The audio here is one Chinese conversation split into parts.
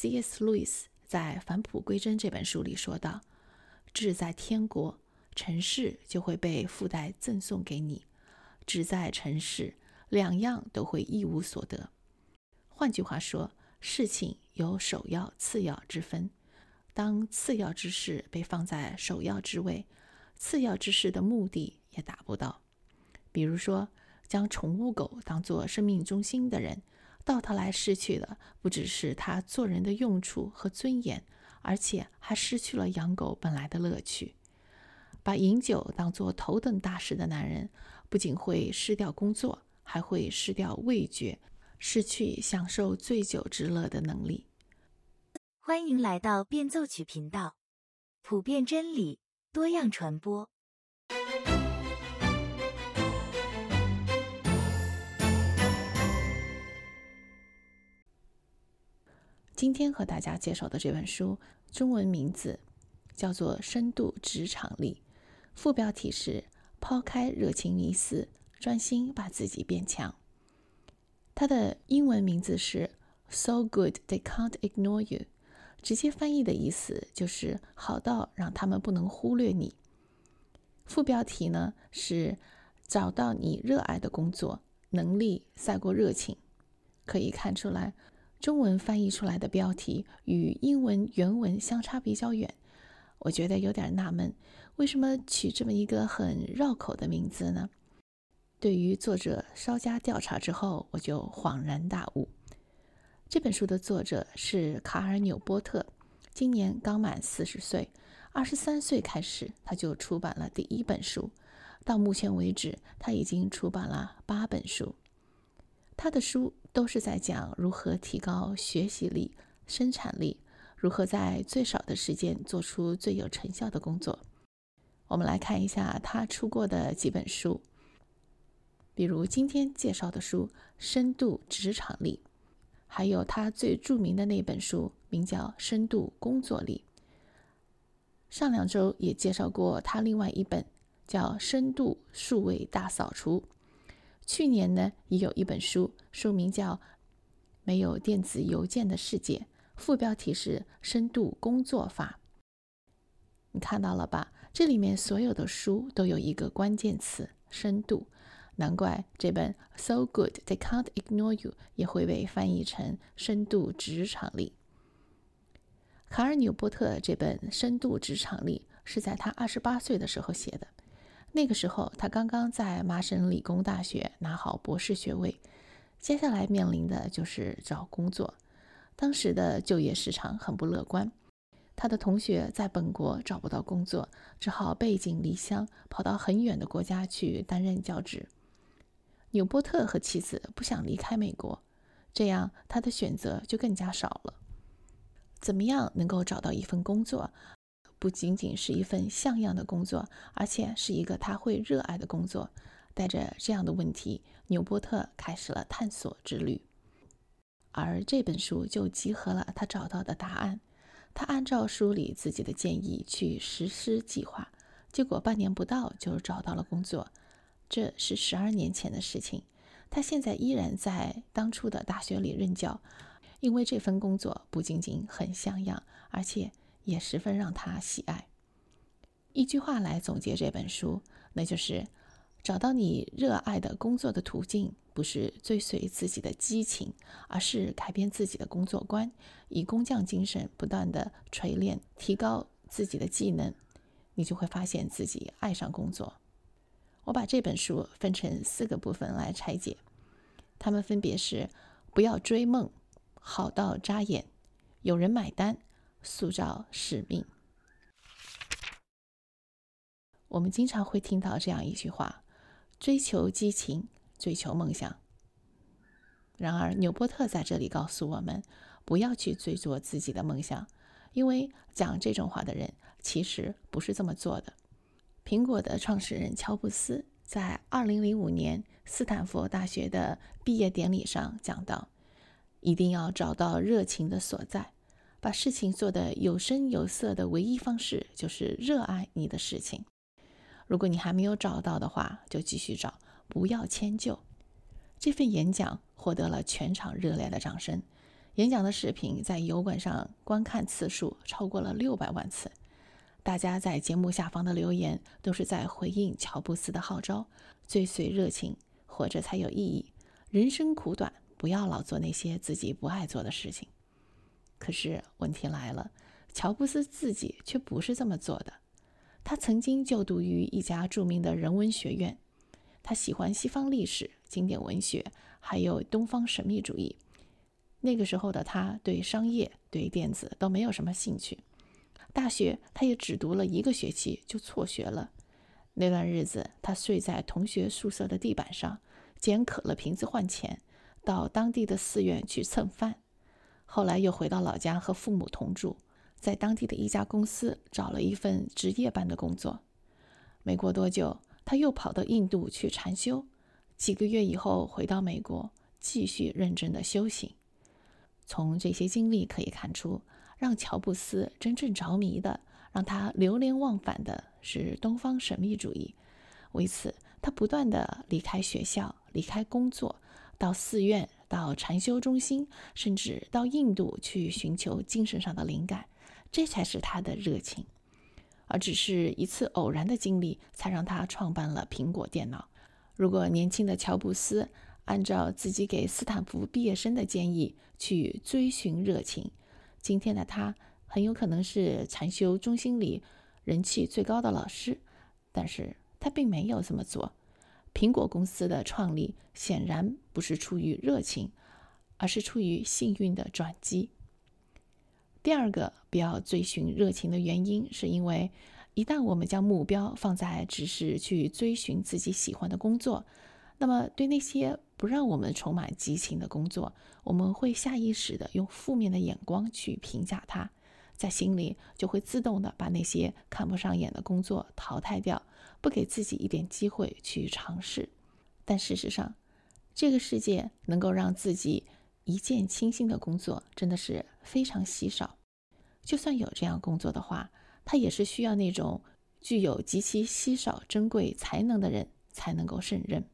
C.S. 路易斯在《返璞归真》这本书里说道：“志在天国，尘世就会被附带赠送给你；志在尘世，两样都会一无所得。”换句话说，事情有首要、次要之分。当次要之事被放在首要之位，次要之事的目的也达不到。比如说，将宠物狗当作生命中心的人，到头来失去的不只是他做人的用处和尊严，而且还失去了养狗本来的乐趣。把饮酒当作头等大事的男人，不仅会失掉工作，还会失掉味觉，失去享受醉酒之乐的能力。欢迎来到变奏曲频道，普遍真理，多样传播。今天和大家介绍的这本书，中文名字叫做《深度职场力》，副标题是“抛开热情迷思，专心把自己变强”。它的英文名字是 “So good they can't ignore you”。直接翻译的意思就是“好到让他们不能忽略你”。副标题呢是“找到你热爱的工作，能力赛过热情”。可以看出来，中文翻译出来的标题与英文原文相差比较远。我觉得有点纳闷，为什么取这么一个很绕口的名字呢？对于作者稍加调查之后，我就恍然大悟。这本书的作者是卡尔纽波特，今年刚满四十岁。二十三岁开始，他就出版了第一本书。到目前为止，他已经出版了八本书。他的书都是在讲如何提高学习力、生产力，如何在最少的时间做出最有成效的工作。我们来看一下他出过的几本书，比如今天介绍的书《深度职场力》。还有他最著名的那本书，名叫《深度工作力》。上两周也介绍过他另外一本，叫《深度数位大扫除》。去年呢，也有一本书，书名叫《没有电子邮件的世界》，副标题是《深度工作法》。你看到了吧？这里面所有的书都有一个关键词：深度。难怪这本《So Good They Can't Ignore You》也会被翻译成“深度职场力”。卡尔纽波特这本《深度职场力》是在他二十八岁的时候写的。那个时候，他刚刚在麻省理工大学拿好博士学位，接下来面临的就是找工作。当时的就业市场很不乐观，他的同学在本国找不到工作，只好背井离乡，跑到很远的国家去担任教职。纽波特和妻子不想离开美国，这样他的选择就更加少了。怎么样能够找到一份工作，不仅仅是一份像样的工作，而且是一个他会热爱的工作？带着这样的问题，纽波特开始了探索之旅。而这本书就集合了他找到的答案。他按照书里自己的建议去实施计划，结果半年不到就找到了工作。这是十二年前的事情，他现在依然在当初的大学里任教，因为这份工作不仅仅很像样，而且也十分让他喜爱。一句话来总结这本书，那就是找到你热爱的工作的途径，不是追随自己的激情，而是改变自己的工作观，以工匠精神不断的锤炼、提高自己的技能，你就会发现自己爱上工作。我把这本书分成四个部分来拆解，它们分别是：不要追梦，好到扎眼，有人买单，塑造使命。我们经常会听到这样一句话：追求激情，追求梦想。然而，纽波特在这里告诉我们，不要去追逐自己的梦想，因为讲这种话的人其实不是这么做的。苹果的创始人乔布斯在2005年斯坦福大学的毕业典礼上讲到：“一定要找到热情的所在，把事情做得有声有色的唯一方式就是热爱你的事情。如果你还没有找到的话，就继续找，不要迁就。”这份演讲获得了全场热烈的掌声，演讲的视频在油管上观看次数超过了六百万次。大家在节目下方的留言都是在回应乔布斯的号召：追随热情，活着才有意义。人生苦短，不要老做那些自己不爱做的事情。可是问题来了，乔布斯自己却不是这么做的。他曾经就读于一家著名的人文学院，他喜欢西方历史、经典文学，还有东方神秘主义。那个时候的他对商业、对电子都没有什么兴趣。大学他也只读了一个学期就辍学了。那段日子，他睡在同学宿舍的地板上，捡可乐瓶子换钱，到当地的寺院去蹭饭。后来又回到老家和父母同住，在当地的一家公司找了一份值夜班的工作。没过多久，他又跑到印度去禅修。几个月以后，回到美国，继续认真的修行。从这些经历可以看出，让乔布斯真正着迷的，让他流连忘返的是东方神秘主义。为此，他不断的离开学校，离开工作，到寺院，到禅修中心，甚至到印度去寻求精神上的灵感。这才是他的热情，而只是一次偶然的经历，才让他创办了苹果电脑。如果年轻的乔布斯，按照自己给斯坦福毕业生的建议去追寻热情，今天的他很有可能是禅修中心里人气最高的老师。但是他并没有这么做。苹果公司的创立显然不是出于热情，而是出于幸运的转机。第二个不要追寻热情的原因，是因为一旦我们将目标放在只是去追寻自己喜欢的工作，那么对那些不让我们充满激情的工作，我们会下意识的用负面的眼光去评价它，在心里就会自动的把那些看不上眼的工作淘汰掉，不给自己一点机会去尝试。但事实上，这个世界能够让自己一见倾心的工作真的是非常稀少。就算有这样工作的话，它也是需要那种具有极其稀少珍贵才能的人才能够胜任。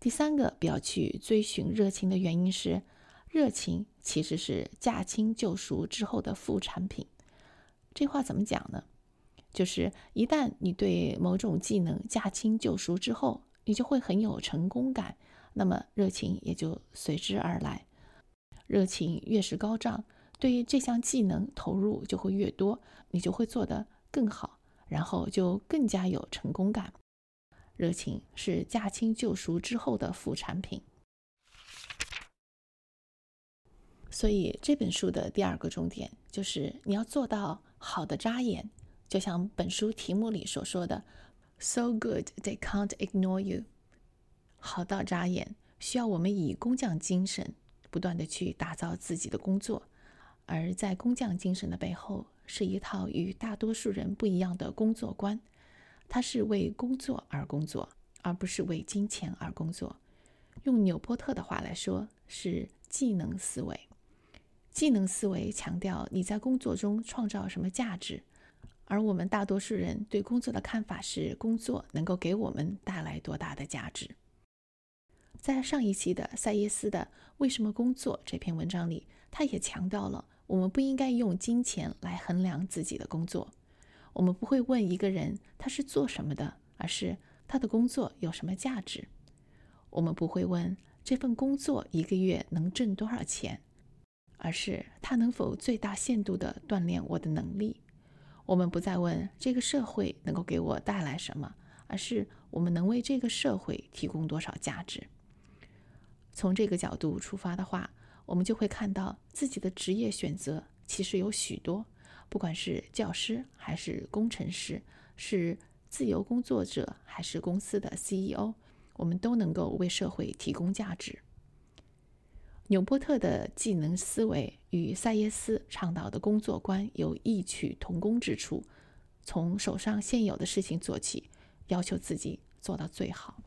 第三个不要去追寻热情的原因是，热情其实是驾轻就熟之后的副产品。这话怎么讲呢？就是一旦你对某种技能驾轻就熟之后，你就会很有成功感，那么热情也就随之而来。热情越是高涨，对于这项技能投入就会越多，你就会做得更好，然后就更加有成功感。热情是驾轻就熟之后的副产品，所以这本书的第二个重点就是你要做到好的扎眼，就像本书题目里所说的，“So good they can't ignore you”，好到扎眼，需要我们以工匠精神不断的去打造自己的工作，而在工匠精神的背后，是一套与大多数人不一样的工作观。他是为工作而工作，而不是为金钱而工作。用纽波特的话来说，是技能思维。技能思维强调你在工作中创造什么价值，而我们大多数人对工作的看法是工作能够给我们带来多大的价值。在上一期的塞耶斯的《为什么工作》这篇文章里，他也强调了我们不应该用金钱来衡量自己的工作。我们不会问一个人他是做什么的，而是他的工作有什么价值。我们不会问这份工作一个月能挣多少钱，而是他能否最大限度地锻炼我的能力。我们不再问这个社会能够给我带来什么，而是我们能为这个社会提供多少价值。从这个角度出发的话，我们就会看到自己的职业选择其实有许多。不管是教师还是工程师，是自由工作者还是公司的 CEO，我们都能够为社会提供价值。纽波特的技能思维与塞耶斯倡导的工作观有异曲同工之处。从手上现有的事情做起，要求自己做到最好。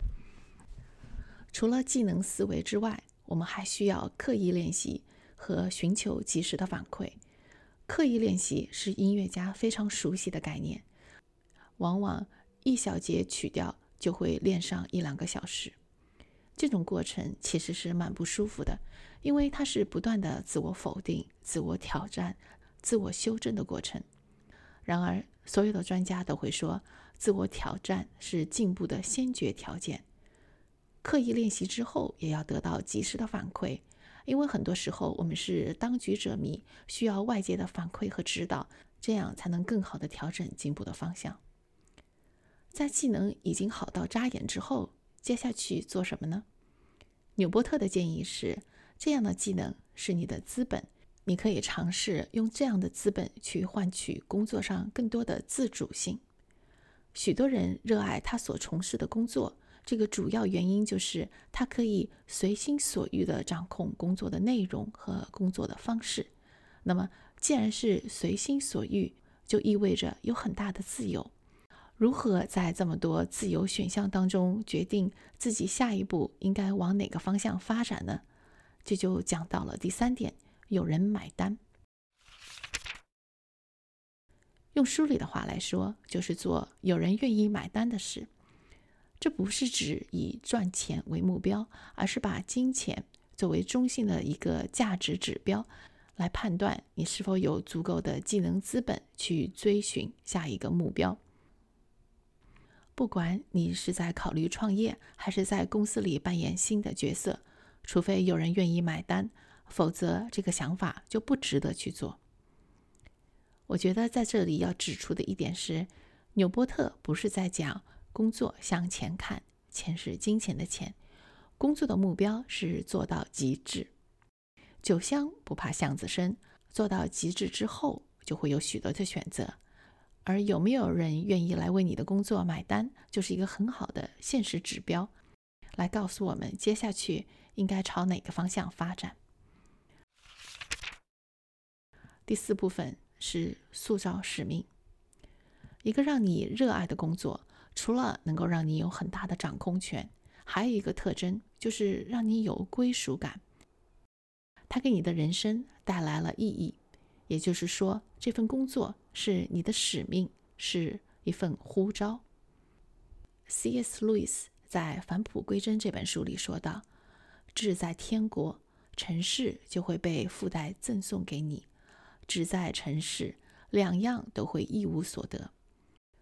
除了技能思维之外，我们还需要刻意练习和寻求及时的反馈。刻意练习是音乐家非常熟悉的概念，往往一小节曲调就会练上一两个小时。这种过程其实是蛮不舒服的，因为它是不断的自我否定、自我挑战、自我修正的过程。然而，所有的专家都会说，自我挑战是进步的先决条件。刻意练习之后，也要得到及时的反馈，因为很多时候我们是当局者迷，需要外界的反馈和指导，这样才能更好的调整进步的方向。在技能已经好到扎眼之后，接下去做什么呢？纽波特的建议是，这样的技能是你的资本。你可以尝试用这样的资本去换取工作上更多的自主性。许多人热爱他所从事的工作，这个主要原因就是他可以随心所欲地掌控工作的内容和工作的方式。那么，既然是随心所欲，就意味着有很大的自由。如何在这么多自由选项当中决定自己下一步应该往哪个方向发展呢？这就讲到了第三点。有人买单，用书里的话来说，就是做有人愿意买单的事。这不是指以赚钱为目标，而是把金钱作为中性的一个价值指标，来判断你是否有足够的技能资本去追寻下一个目标。不管你是在考虑创业，还是在公司里扮演新的角色，除非有人愿意买单。否则，这个想法就不值得去做。我觉得在这里要指出的一点是，纽波特不是在讲工作向前看，钱是金钱的钱。工作的目标是做到极致。酒香不怕巷子深，做到极致之后，就会有许多的选择。而有没有人愿意来为你的工作买单，就是一个很好的现实指标，来告诉我们接下去应该朝哪个方向发展。第四部分是塑造使命。一个让你热爱的工作，除了能够让你有很大的掌控权，还有一个特征就是让你有归属感。它给你的人生带来了意义，也就是说，这份工作是你的使命，是一份呼召。C.S. 路易斯在《返璞归真》这本书里说道：“志在天国，尘世就会被附带赠送给你。”只在尘世，两样都会一无所得。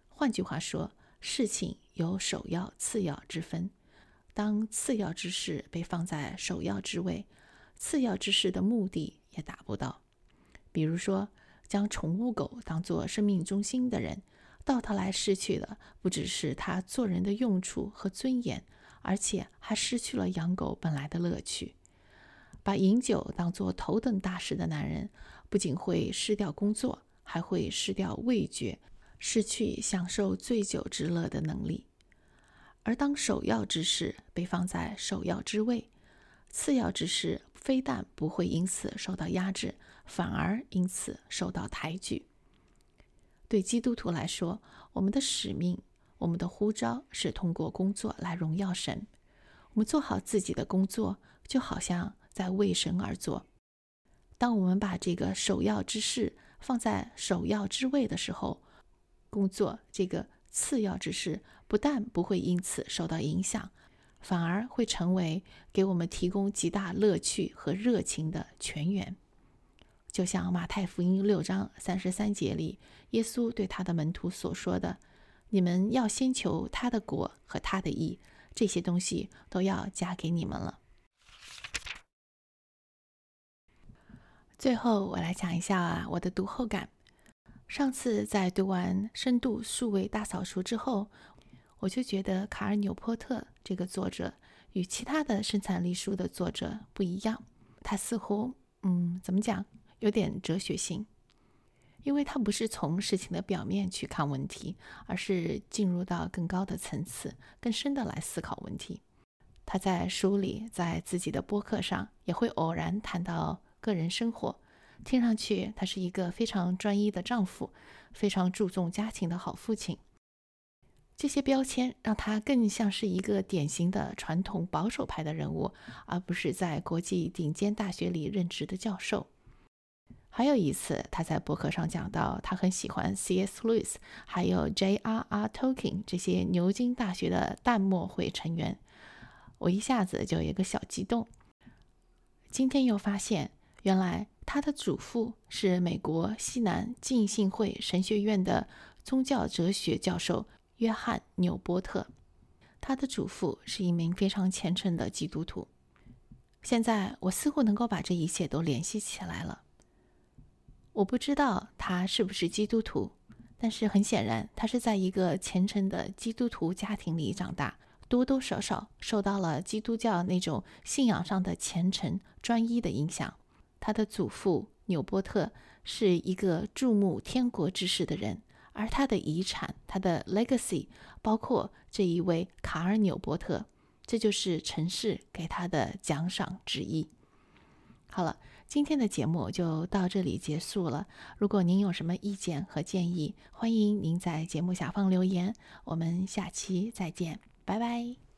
换句话说，事情有首要、次要之分。当次要之事被放在首要之位，次要之事的目的也达不到。比如说，将宠物狗当作生命中心的人，到头来失去的不只是他做人的用处和尊严，而且还失去了养狗本来的乐趣。把饮酒当作头等大事的男人。不仅会失掉工作，还会失掉味觉，失去享受醉酒之乐的能力。而当首要之事被放在首要之位，次要之事非但不会因此受到压制，反而因此受到抬举。对基督徒来说，我们的使命、我们的呼召是通过工作来荣耀神。我们做好自己的工作，就好像在为神而做。当我们把这个首要之事放在首要之位的时候，工作这个次要之事不但不会因此受到影响，反而会成为给我们提供极大乐趣和热情的泉源。就像马太福音六章三十三节里，耶稣对他的门徒所说的：“你们要先求他的国和他的义，这些东西都要加给你们了。”最后，我来讲一下啊我的读后感。上次在读完《深度数位大扫除》之后，我就觉得卡尔纽波特这个作者与其他的生产力书的作者不一样。他似乎，嗯，怎么讲，有点哲学性，因为他不是从事情的表面去看问题，而是进入到更高的层次、更深的来思考问题。他在书里，在自己的播客上，也会偶然谈到。个人生活，听上去他是一个非常专一的丈夫，非常注重家庭的好父亲。这些标签让他更像是一个典型的传统保守派的人物，而不是在国际顶尖大学里任职的教授。还有一次，他在博客上讲到，他很喜欢 C.S. Lewis，还有 J.R.R. Tolkien 这些牛津大学的淡漠会成员。我一下子就有一个小激动。今天又发现，原来他的祖父是美国西南浸信会神学院的宗教哲学教授约翰·纽波特。他的祖父是一名非常虔诚的基督徒。现在我似乎能够把这一切都联系起来了。我不知道他是不是基督徒，但是很显然，他是在一个虔诚的基督徒家庭里长大，多多少少受到了基督教那种信仰上的虔诚、专一的影响。他的祖父纽波特是一个注目天国之事的人，而他的遗产，他的 legacy，包括这一位卡尔纽伯特。这就是城市给他的奖赏之一。好了，今天的节目就到这里结束了。如果您有什么意见和建议，欢迎您在节目下方留言。我们下期再见，拜拜。